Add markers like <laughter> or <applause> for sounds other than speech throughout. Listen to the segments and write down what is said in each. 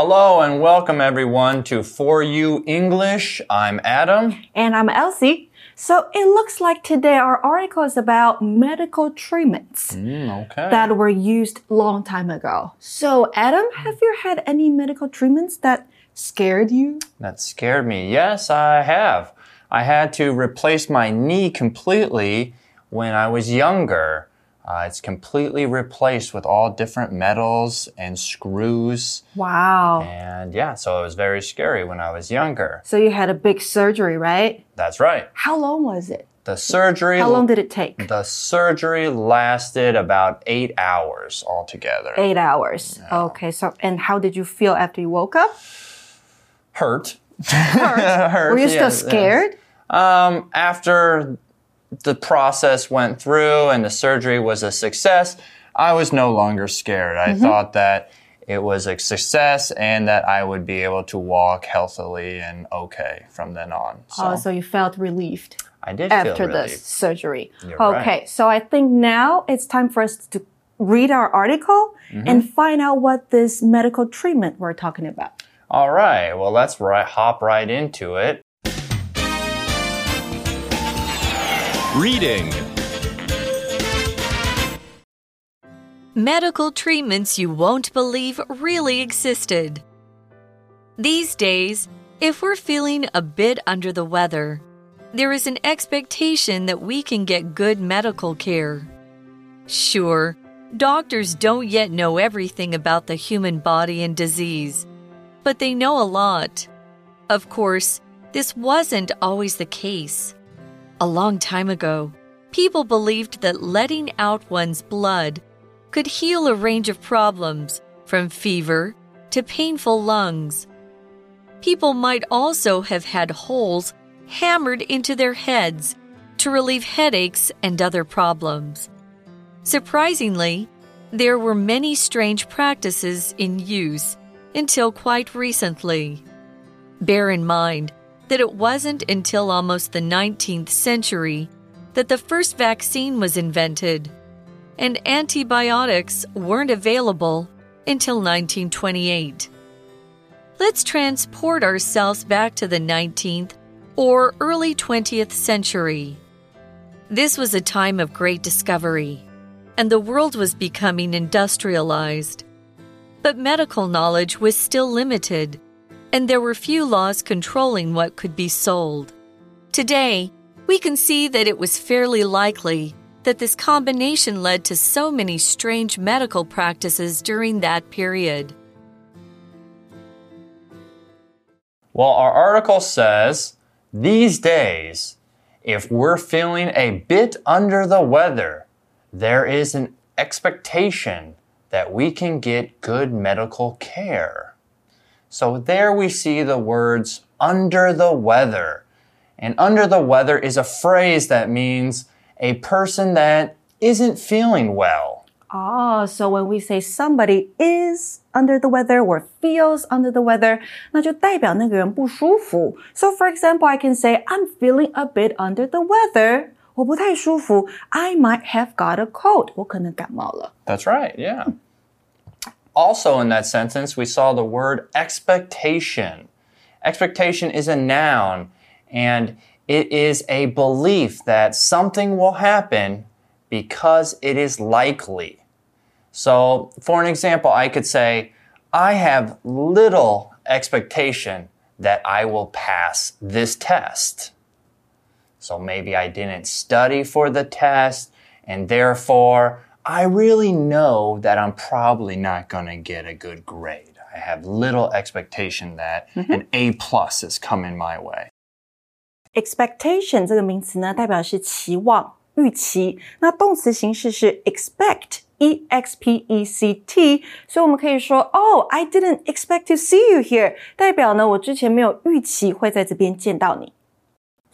Hello and welcome everyone to For You English. I'm Adam. And I'm Elsie. So it looks like today our article is about medical treatments Mm, okay. that were used long time ago. So Adam, have you had any medical treatments that scared you? That scared me. Yes, I have. I had to replace my knee completely when I was younger. Uh, it's completely replaced with all different metals and screws. Wow. And yeah, so it was very scary when I was younger. So you had a big surgery, right? That's right. How long was it? The surgery. How long did it take? The surgery lasted about eight hours altogether. Eight hours. Okay, so and how did you feel after you woke up? Hurt. <laughs> Hurt. Hurt, Were you still yes, yes. scared? Um, after the process went through and the surgery was a success, I was no longer scared. I Mm-hmm. thought that it was a success and that I would be able to walk healthily and okay from then on. So Oh, so you felt relieved I did after the surgery. You're okay, right. so I think now it's time for us to read our article Mm-hmm. and find out what this medical treatment we're talking about. All right, well, let's right, hop right into it. Reading. Medical treatments you won't believe really existed. These days, if we're feeling a bit under the weather, there is an expectation that we can get good medical care. Sure, doctors don't yet know everything about the human body and disease, but they know a lot. Of course, this wasn't always the case. A long time ago, people believed that letting out one's blood could heal a range of problems, from fever to painful lungs. People might also have had holes hammered into their heads to relieve headaches and other problems. Surprisingly, there were many strange practices in use until quite recently. Bear in mind that it wasn't until almost the 19th century that the first vaccine was invented and antibiotics weren't available until 1928. Let's transport ourselves back to the 19th or early 20th century. This was a time of great discovery, and the world was becoming industrialized. But medical knowledge was still limited, and there were few laws controlling what could be sold. Today, we can see that it was fairly likely that this combination led to so many strange medical practices during that period. Well, our article says these days, if we're feeling a bit under the weather, there is an expectation that we can get good medical care. So there we see the words under the weather. And under the weather is a phrase that means a person that isn't feeling well. Oh, so when we say somebody is under the weather or feels under the weather, 那就代表那个人不舒服. So for example, I can say I'm feeling a bit under the weather. 我不太舒服. I might have got a cold. 我可能感冒了. That's right, yeah. Also, in that sentence, we saw the word expectation. Expectation is a noun, and it is a belief that something will happen because it is likely. So, for an example, I could say, I have little expectation that I will pass this test. So maybe I didn't study for the test, and therefore I really know that I'm probably not going to get a good grade. I have little expectation that an A plus is coming my way. Expectation 这个名词呢，代表是期望、预期。那动词形式是 expect。E X P E C T，所以我们可以说，Oh, I didn't expect to see you here，代表呢，我之前没有预期会在这边见到你。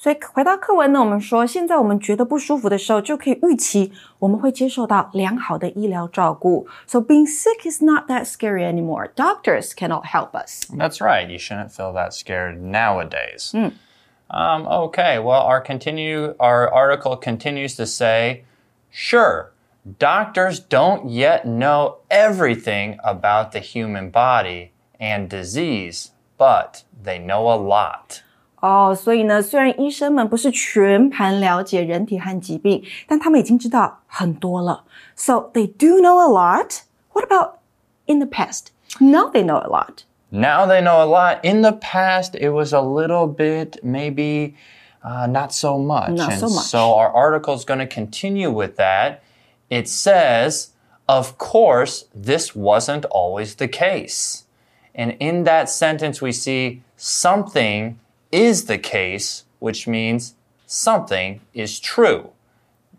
所以回到课文呢，我们说，现在我们觉得不舒服的时候，就可以预期我们会接受到良好的医疗照顾。So being sick is not that scary anymore. Doctors cannot help us. That's right. You shouldn't feel that scared nowadays. Um, okay. Well, our continue our article continues to say, sure, doctors don't yet know everything about the human body and disease, but they know a lot. 哦，所以呢，虽然医生们不是全盘了解人体和疾病，但他们已经知道很多了。So they do know a lot. What about in the past? Now they know a lot. Now they know a lot. In the past, it was a little bit, maybe uh, not so much. Not and so much. So our article is going to continue with that. It says, of course, this wasn't always the case. And in that sentence, we see something is the case, which means something is true.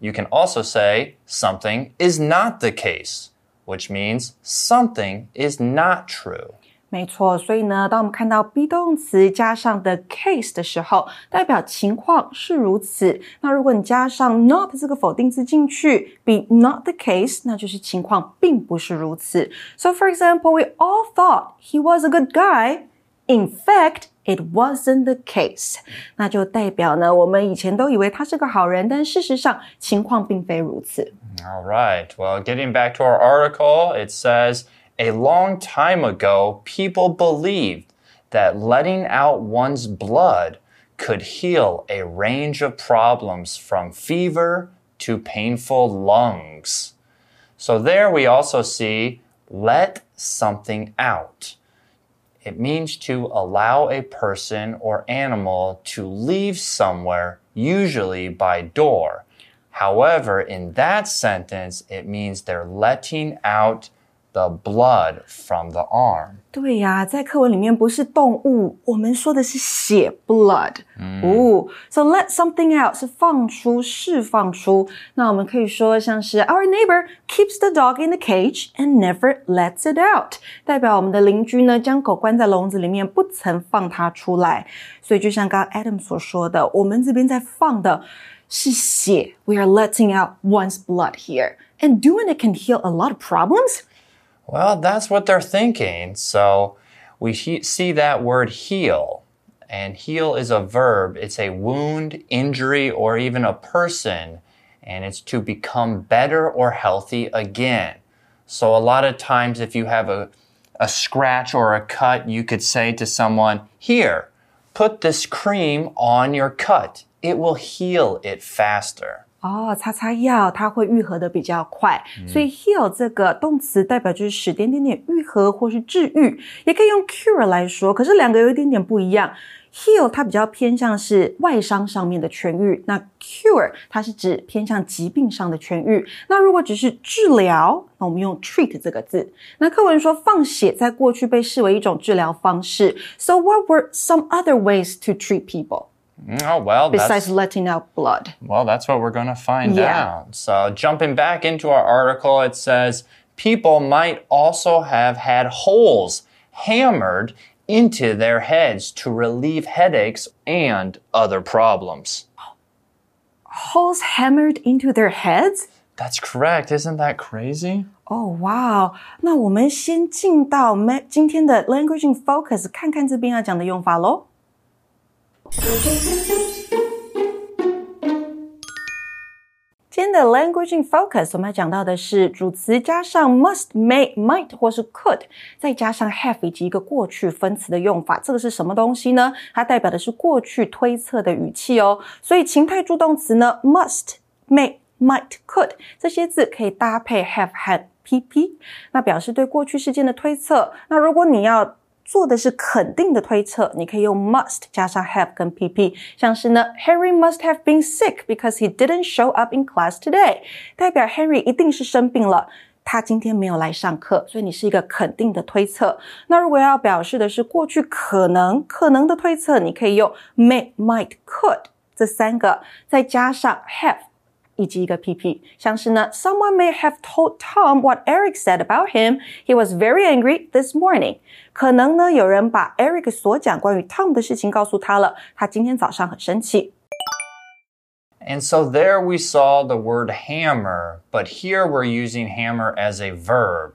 You can also say something is not the case, which means something is not true. 没错，所以呢，当我们看到 be 动词加上的 case 的时候，代表情况是如此。那如果你加上 not 这个否定字进去，be not the case，那就是情况并不是如此。So for example, we all thought he was a good guy. In fact, it wasn't the case. 那就代表呢，我们以前都以为他是个好人，但事实上情况并非如此。 All right. Well, getting back to our article, it says a long time ago, people believed that letting out one's blood could heal a range of problems from fever to painful lungs. So there we also see let something out. It means to allow a person or animal to leave somewhere, usually by door. However, in that sentence, it means they're letting out the blood from the arm. 对呀，在课文里面不是动物，我们说的是血 （blood）。哦，so let something out 是放出、释放出。那我们可以说像是 Our neighbor keeps the dog in the cage and never lets it out，代表我们的邻居呢将狗关在笼子里面，不曾放它出来。所以就像刚刚 Adam 所说的，我们这边在放的是血，We are letting out one's blood here, and doing it can heal a lot of problems. Well, that's what they're thinking. So we see that word heal. And heal is a verb, it's a wound, injury, or even a person. And it's to become better or healthy again. So a lot of times, if you have a, a scratch or a cut, you could say to someone, Here, put this cream on your cut. It will heal it faster. 哦，擦擦药它会愈合的比较快，所以 heal 这个动词代表就是使点点点愈合或是治愈，也可以用 cure 来说，可是两个有一点点不一样。heal 它比较偏向是外伤上面的痊愈，那 cure 它是指偏向疾病上的痊愈。那如果只是治疗，那我们用 treat 这个字。那课文说放血在过去被视为一种治疗方式，so what were some other ways to treat people Oh, well, that's. besides letting out blood? Well, that's what we're going to find Yeah. out. So, jumping back into our article, it says people might also have had holes hammered into their heads to relieve headaches and other problems. Holes hammered into their heads? That's correct. Isn't that crazy? 哦，哇哦！那我们先进到 ma 今天的 language in focus，看看这边要讲的用法喽。 今天的 language in focus，我们要讲到的是主词加上 must、may、might 或是 could，再加上 have 以及一个过去分词的用法。这个是什么东西呢？它代表的是过去推测的语气哦。所以情态助动词呢，must、may、might、could 这些字可以搭配 have、had、pp，那表示对过去事件的推测。那如果你要做的是肯定的推测，你可以用 must 加上 have 跟 pp，像是呢，Harry must have been sick because he didn't show up in class today，代表 Harry 一定是生病了。他今天没有来上课，所以你是一个肯定的推测。那如果要表示的是过去可能可能的推测，你可以用 may、might、could 这三个，再加上 have。以及一个 PP，像是呢，Someone may have told Tom what Eric said about him. He was very angry this morning. 可能呢，有人把 Eric 所讲关于 Tom 的事情告诉他了，他今天早上很生气。 And so there we saw the word hammer, but here we're using hammer as a verb,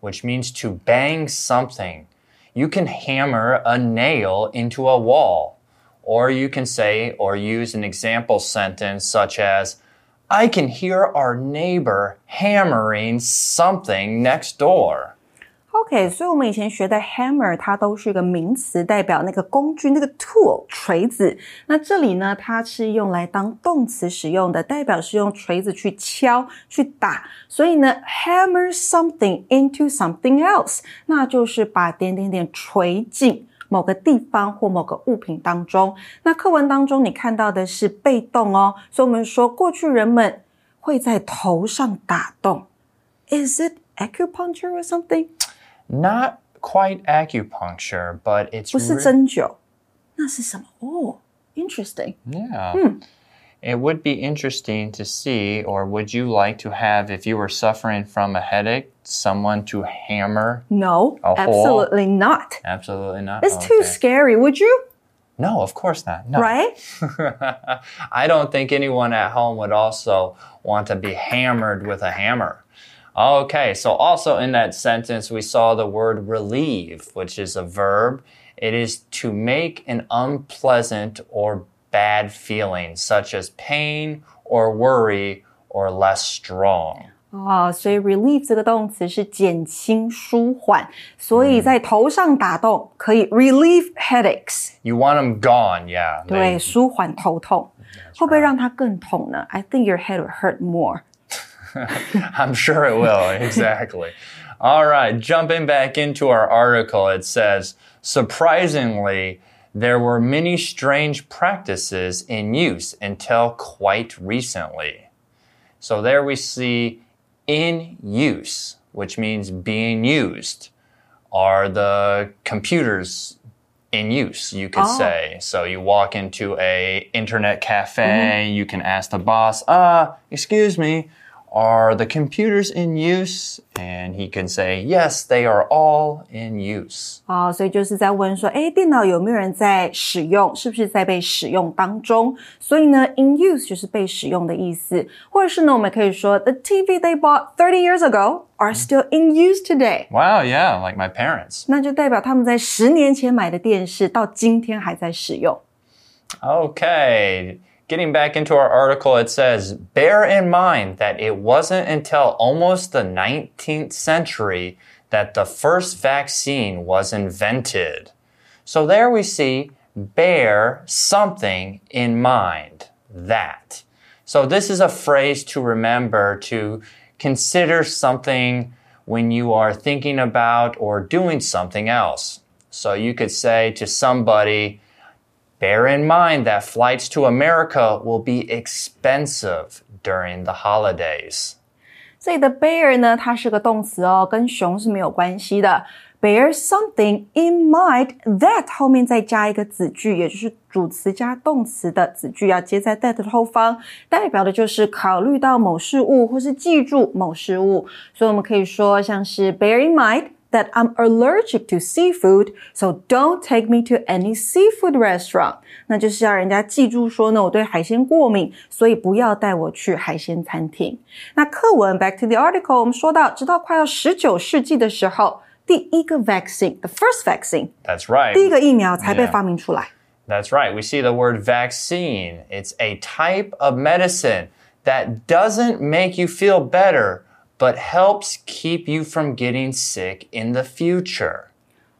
which means to bang something. You can hammer a nail into a wall. Or you can say or use an example sentence such as, I can hear our neighbor hammering something next door. OK，所以我们以前学的 hammer 它都是一个名词，代表那个工具，那个 tool 锤子。那这里呢，它是用来当动词使用的，代表是用锤子去敲、去打。所以呢，hammer something into something else，那就是把点点点锤进某个地方或某个物品当中。那课文当中你看到的是被动哦，所以我们说过去人们会在头上打洞。Is it acupuncture or something? Not quite acupuncture, but it's 不是针灸，那是什么？哦，interesting。Yeah. It would be interesting to see, or would you like to have, if you were suffering from a headache, someone to hammer? No, absolutely not. Absolutely not. It's too scary. Would you? No, of course not. No. Right? <laughs> I don't think anyone at home would also want to be hammered with a hammer. Okay, so also in that sentence, we saw the word relieve, which is a verb. It is to make an unpleasant or bad feeling, such as pain or worry or less strong. 哦，所以 relieve 这个动词是减轻、舒缓，所以在头上打洞可以 relieve headaches， You want them gone, yeah. 对， They- 舒缓头痛。会不会让它更痛呢？I think your head will hurt more. <laughs> I'm sure it will, exactly. <laughs> All right, jumping back into our article, it says surprisingly, there were many strange practices in use until quite recently. So there we see in use, which means being used. Are the computers in use, you could Oh. say. So you walk into a internet cafe, you can ask the boss, uh, excuse me, are the computers in use? And he can say, yes, they are all in use. 哦，所以就是在问说，哎，电脑有没有人在使用？是不是在被使用当中？所以呢，in use 就是被使用的意思，或者是呢，我们可以说，the TV they bought thirty years ago are still in use today。 Wow, yeah, like my parents. 那就代表他们在十年前买的电视到今天还在使用。 Okay, getting back into our article, it says Bear in mind that it wasn't until almost the 19th century that the first vaccine was invented. So there we see bear something in mind. That. So this is a phrase to remember to consider something when you are thinking about or doing something else. So you could say to somebody, Bear in mind that flights to America will be expensive during the holidays. 这里的 bear 呢，它是个动词哦，跟熊是没有关系的。Bear something in mind that 后面再加一个子句，也就是主词加动词的子句要接在 that 的后方，代表的就是考虑到某事物或是记住某事物。所以我们可以说像是 bear in mind。 that I'm allergic to seafood, so don't take me to any seafood restaurant. 那就是要人家记住说呢，我对海鲜过敏，所以不要带我去海鲜餐厅。那课文 back to the article，我们说到，直到快要十九世纪的时候，第一个 vaccine，the first vaccine， That's right. 第一个疫苗才被 Yeah. 发明出来。 That's right. We see the word vaccine. It's a type of medicine that doesn't make you feel better, but helps keep you from getting sick in the future.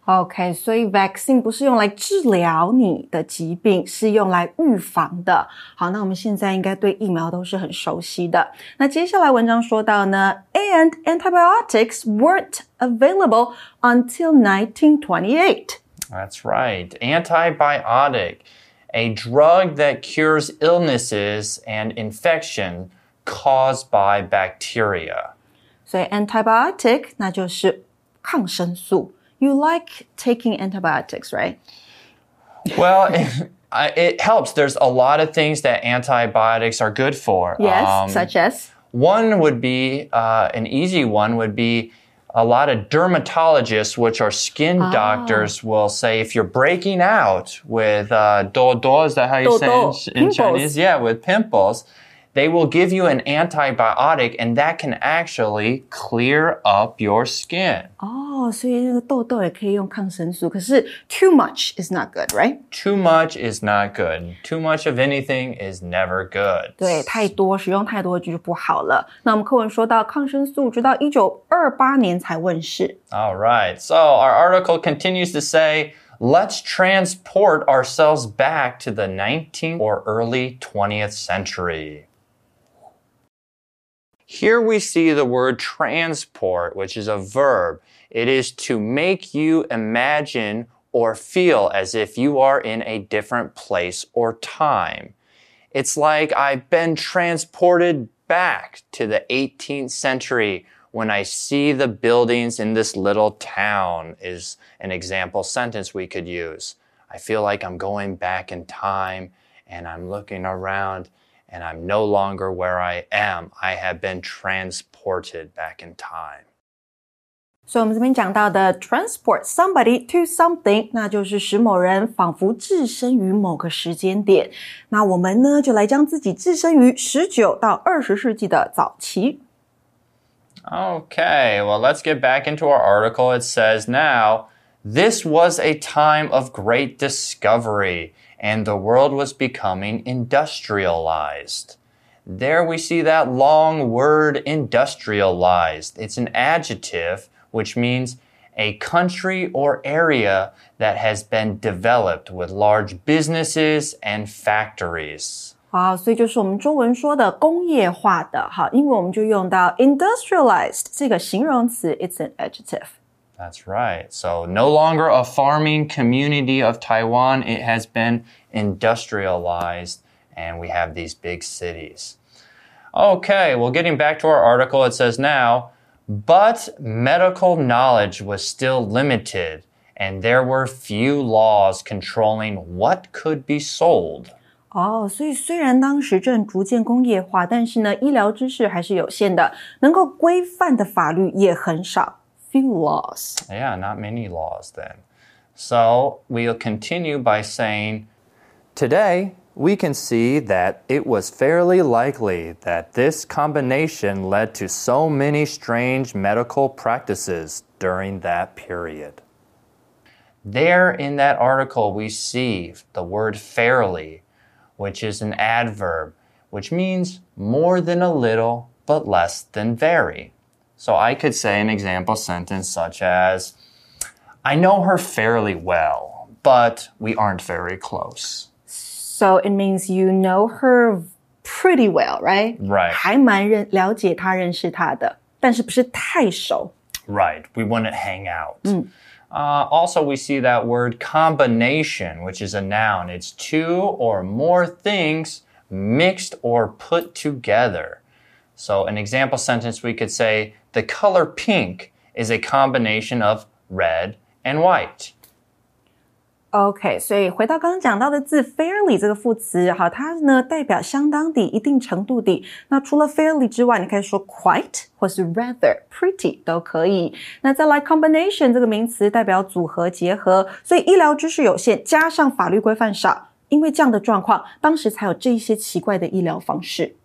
OK，所以 vaccine 不是用来治疗你的疾病，是用来预防的。好，那我们现在应该对疫苗都是很熟悉的。那接下来文章说到呢，and antibiotics weren't available until 1928。 That's right. Antibiotic, a drug that cures illnesses and infection caused by bacteria. 所以 antibiotic 那就是抗生素。You like taking antibiotics, right? Well, <laughs> it, I- it helps. There's a lot of things that antibiotics are good for. Yes, Um, such as. One would be uh, an easy one would be a lot of dermatologists, which are skin Ah. doctors, will say if you're breaking out with uh, do do, is that how you say Dodo, it in pimples. Chinese? Yeah, with pimples, they will give you an antibiotic, and that can actually clear up your skin. 哦，所以那个痘痘也可以用抗生素，可是 too much is not good, right? Too much is not good. Too much of anything is never good. 对，太多使用太多就不好了。那我们课文说到抗生素，直到一九二八年才问世。 All right. So our article continues to say, let's transport ourselves back to the 19th or early 20th century. Here we see the word transport, which is a verb. It is to make you imagine or feel as if you are in a different place or time. It's like I've been transported back to the 18th century when I see the buildings in this little town, is an example sentence we could use. I feel like I'm going back in time and I'm looking around and I'm no longer where I am. I have been transported back in time. 所以我们这边讲到的 transport somebody to something，那就是使某人仿佛置身于某个时间点。那我们呢，就来将自己置身于十九到二十世纪的早期。 Okay, well, let's get back into our article. It says now, this was a time of great discovery, and the world was becoming industrialized. There we see that long word industrialized. It's an adjective which means a country or area that has been developed with large businesses and factories. 好，所以就是我们中文说的工业化的。好，英文我们就用到 industrialized 这个形容词，it's an adjective。 That's right. So, no longer a farming community of Taiwan, it has been industrialized, and we have these big cities. Okay, well, getting back to our article, it says now, but medical knowledge was still limited, and there were few laws controlling what could be sold. 哦，所以虽然当时正逐渐工业化，但是呢，医疗知识还是有限的，能够规范的法律也很少 ，few laws。Yeah, not many laws then. So we'll continue by saying, Today, we can see that it was fairly likely that this combination led to so many strange medical practices during that period. There in that article, we see the word fairly, which is an adverb, which means more than a little, but less than very. So I could say an example sentence such as, I know her fairly well, but we aren't very close. So it means you know her pretty well, right? Right. 还蛮认了解她、认识她的，但是不是太熟。 Right. We wouldn't hang out. Uh, also, we see that word combination, which is a noun. It's two or more things mixed or put together. So, an example sentence we could say, the color pink is a combination of red and white. OK，所以回到刚刚讲到的字 fairly 这个副词，好，它呢代表相当的、一定程度的。那除了 fairly 之外，你可以说 quite 或是 rather、pretty 都可以。那再来 combination 这个名词代表组合、结合。所以医疗知识有限，加上法律规范少，因为这样的状况，当时才有这一些奇怪的医疗方式。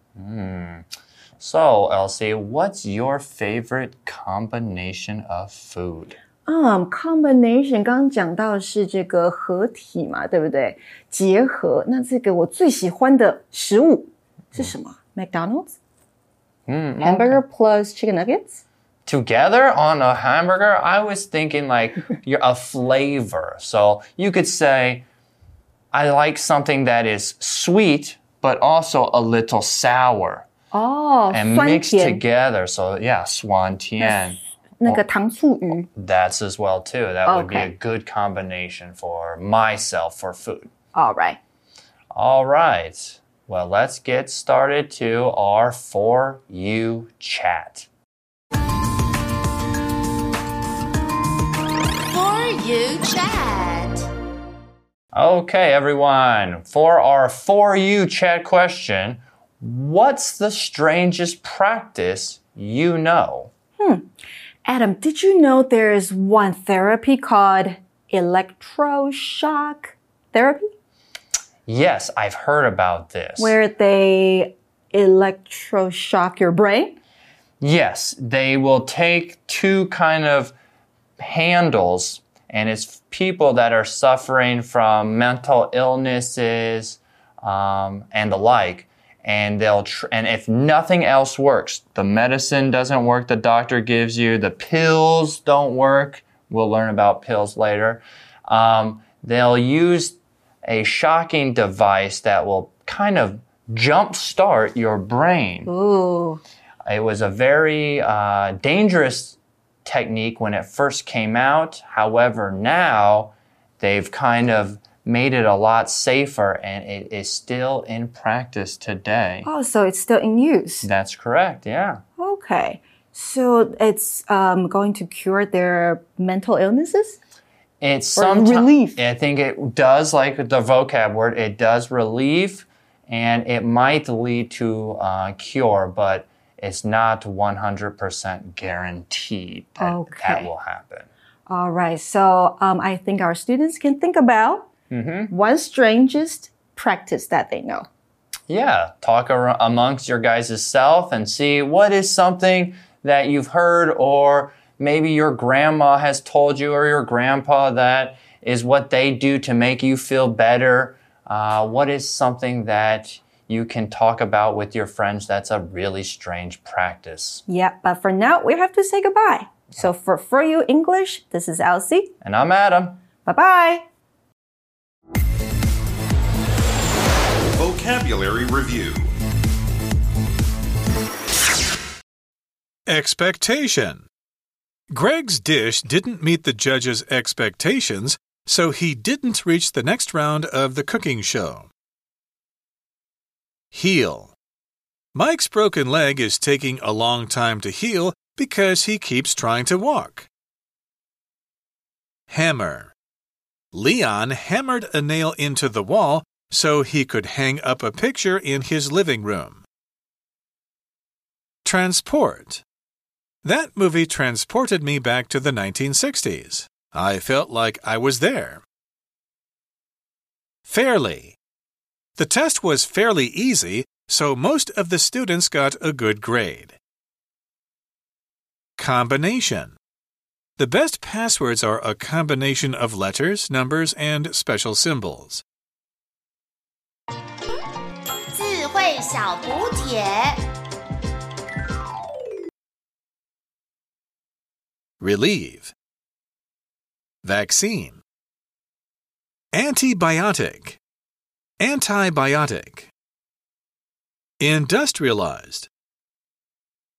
So, Elsie, what's your favorite combination of food? 嗯、c o m b i n a t i o n 刚刚讲到的是这个合体嘛，对不对？结合。那这个我最喜欢的食物是什么、McDonald's Mm, hamburger plus chicken nuggets。 together on a hamburger, I was thinking like <laughs> you're a flavor. So you could say, I like something that is sweet, but also a little sour Oh, and mixed together. So yeah, swan tian. That's as well too. That okay. would be a good combination for myself for food. All right. All right. Well, let's get started to our for you chat. For you chat. Okay, everyone. For our for you chat question what's the strangest practice you know? Hmm. Adam, did you know there is one therapy called electroshock therapy, Yes, I've heard about this. where they electroshock your brain? Yes, they will take two kind of handles, and it's people that are suffering from mental illnesses um, and the like. And they'll tr- and if nothing else works, the medicine doesn't work the doctor gives you, the pills don't work. We'll learn about pills later. Um, they'll use a shocking device that will kind of jumpstart your brain. Ooh. It was a very uh, dangerous technique when it first came out. However, now they've kind of made it a lot safer and it is still in practice today. Oh, so it's still in use. That's correct, yeah. Okay. So it's um, going to cure their mental illnesses? It's some relief. I think it does, like the vocab word, it does relieve and it might lead to uh, cure, but it's not 100% guaranteed that that will happen. All right. So um, I think our students can think about one strangest practice that they know. Yeah, talk amongst your guys' self and see what is something that you've heard or maybe your grandma has told you or your grandpa that is what they do to make you feel better. Uh, what is something that you can talk about with your friends that's a really strange practice? Yeah. But for now, we have to say goodbye. So for For You English, this is Elsie. And I'm Adam. Bye bye. Vocabulary Review Expectation. Greg's dish didn't meet the judge's expectations, so he didn't reach the next round of the cooking show. Heal. Mike's broken leg is taking a long time to heal because he keeps trying to walk. Hammer. Leon hammered a nail into the wall so he could hang up a picture in his living room. Transport. That movie transported me back to the 1960s. I felt like I was there. Fairly. The test was fairly easy, so most of the students got a good grade. Combination. The best passwords are a combination of letters, numbers, and special symbols. 智慧小补帖。 Relieve. Vaccine. Antibiotic. Antibiotic. Industrialized.